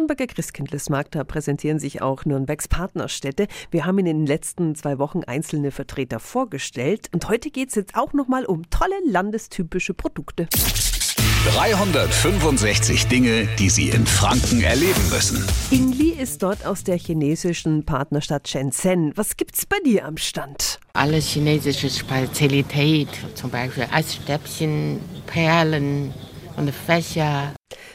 Nürnberger Christkindlesmarkt, da präsentieren sich auch Nürnbergs Partnerstädte. Wir haben in den letzten zwei Wochen einzelne Vertreter vorgestellt und heute geht es jetzt auch nochmal um tolle landestypische Produkte. 365 Dinge, die Sie in Franken erleben müssen. Ingli ist dort aus der chinesischen Partnerstadt Shenzhen. Was gibt's bei dir am Stand? Alle chinesische Spezialität, zum Beispiel Eisstäbchen, Perlen und Fächer.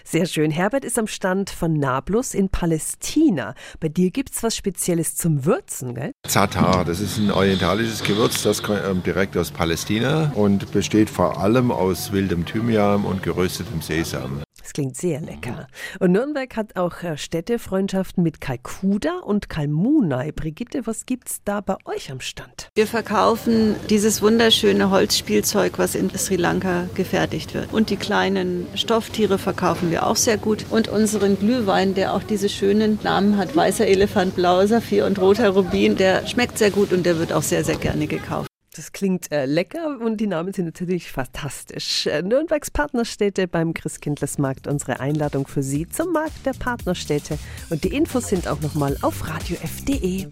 Sehr schön. Herbert ist am Stand von Nablus in Palästina. Bei dir gibt's was Spezielles zum Würzen, gell? Zatar, das ist ein orientalisches Gewürz, das kommt ähm, direkt aus Palästina und besteht vor allem aus wildem Thymian und geröstetem Sesam. Klingt sehr lecker. Und Nürnberg hat auch äh, Städtefreundschaften mit Kalkuda und Kalmunai. Brigitte, was gibt's da bei euch am Stand? Wir verkaufen dieses wunderschöne Holzspielzeug, was in Sri Lanka gefertigt wird. Und die kleinen Stofftiere verkaufen wir auch sehr gut. Und unseren Glühwein, der auch diese schönen Namen hat, weißer Elefant, blauer Saphir und roter Rubin, der schmeckt sehr gut und der wird auch sehr, sehr gerne gekauft. Das klingt äh, lecker und die Namen sind natürlich fantastisch. Äh, Nürnbergs Partnerstädte beim Christkindlesmarkt. Unsere Einladung für Sie zum Markt der Partnerstädte. Und die Infos sind auch nochmal auf radiof.de.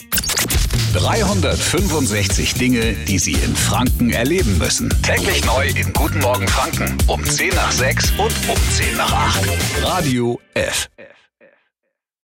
365 Dinge, die Sie in Franken erleben müssen. Täglich neu in Guten Morgen Franken um 10 nach 6 und um 10 nach 8. Radio F.